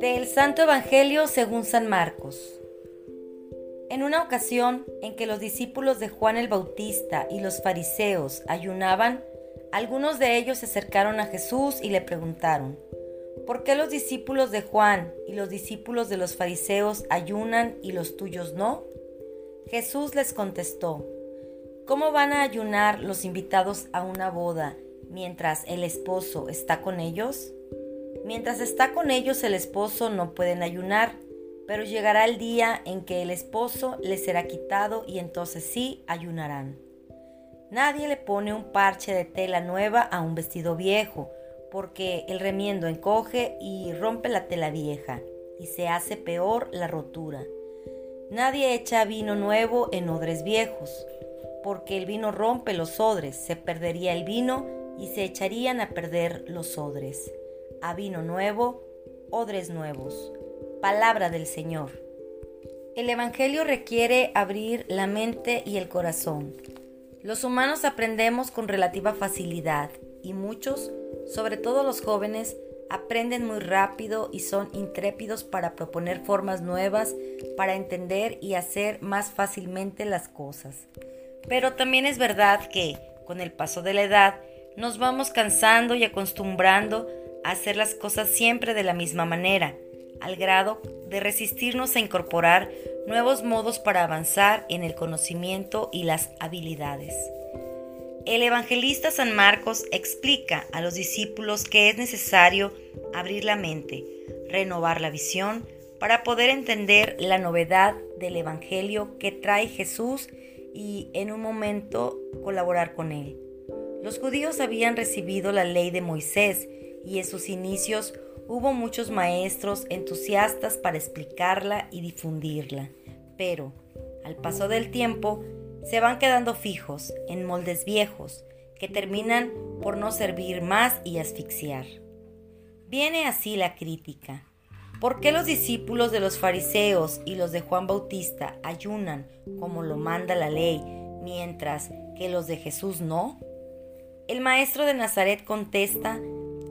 Del Santo Evangelio según San Marcos. En una ocasión en que los discípulos de Juan el Bautista y los fariseos ayunaban, algunos de ellos se acercaron a Jesús y le preguntaron, ¿por qué los discípulos de Juan y los discípulos de los fariseos ayunan y los tuyos no? Jesús les contestó, ¿cómo van a ayunar los invitados a una boda mientras el esposo está con ellos? Mientras está con ellos el esposo no pueden ayunar, pero llegará el día en que el esposo les será quitado y entonces sí ayunarán. Nadie le pone un parche de tela nueva a un vestido viejo, porque el remiendo encoge y rompe la tela vieja, y se hace peor la rotura. Nadie echa vino nuevo en odres viejos, porque el vino rompe los odres, se perdería el vino y se echarían a perder los odres a vino nuevo, odres nuevos. Palabra del Señor. El Evangelio requiere abrir la mente y el corazón. Los humanos aprendemos con relativa facilidad y muchos, sobre todo los jóvenes, aprenden muy rápido y son intrépidos para proponer formas nuevas para entender y hacer más fácilmente las cosas. Pero también es verdad que, con el paso de la edad, nos vamos cansando y acostumbrando hacer las cosas siempre de la misma manera, al grado de resistirnos a incorporar nuevos modos para avanzar en el conocimiento y las habilidades. El evangelista San Marcos explica a los discípulos que es necesario abrir la mente, renovar la visión, para poder entender la novedad del Evangelio que trae Jesús y en un momento colaborar con él. Los judíos habían recibido la ley de Moisés y en sus inicios hubo muchos maestros entusiastas para explicarla y difundirla, pero al paso del tiempo se van quedando fijos en moldes viejos que terminan por no servir más y asfixiar. Viene así la crítica. ¿Por qué los discípulos de los fariseos y los de Juan Bautista ayunan como lo manda la ley, mientras que los de Jesús no? El maestro de Nazaret contesta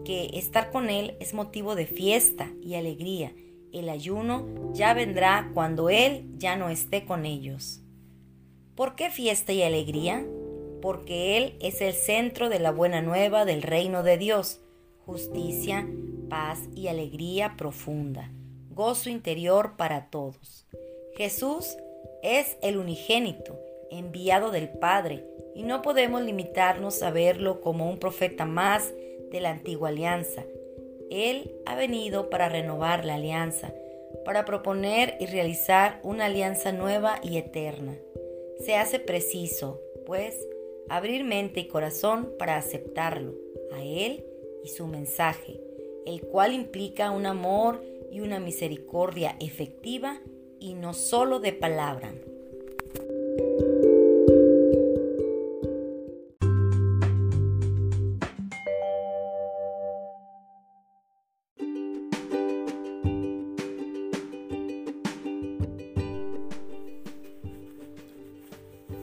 que estar con Él es motivo de fiesta y alegría. El ayuno ya vendrá cuando Él ya no esté con ellos. ¿Por qué fiesta y alegría? Porque Él es el centro de la buena nueva del reino de Dios, justicia, paz y alegría profunda, gozo interior para todos. Jesús es el unigénito, enviado del Padre, y no podemos limitarnos a verlo como un profeta más de la antigua alianza. Él ha venido para renovar la alianza, para proponer y realizar una alianza nueva y eterna. Se hace preciso, pues, abrir mente y corazón para aceptarlo, a Él y su mensaje, el cual implica un amor y una misericordia efectiva y no solo de palabra.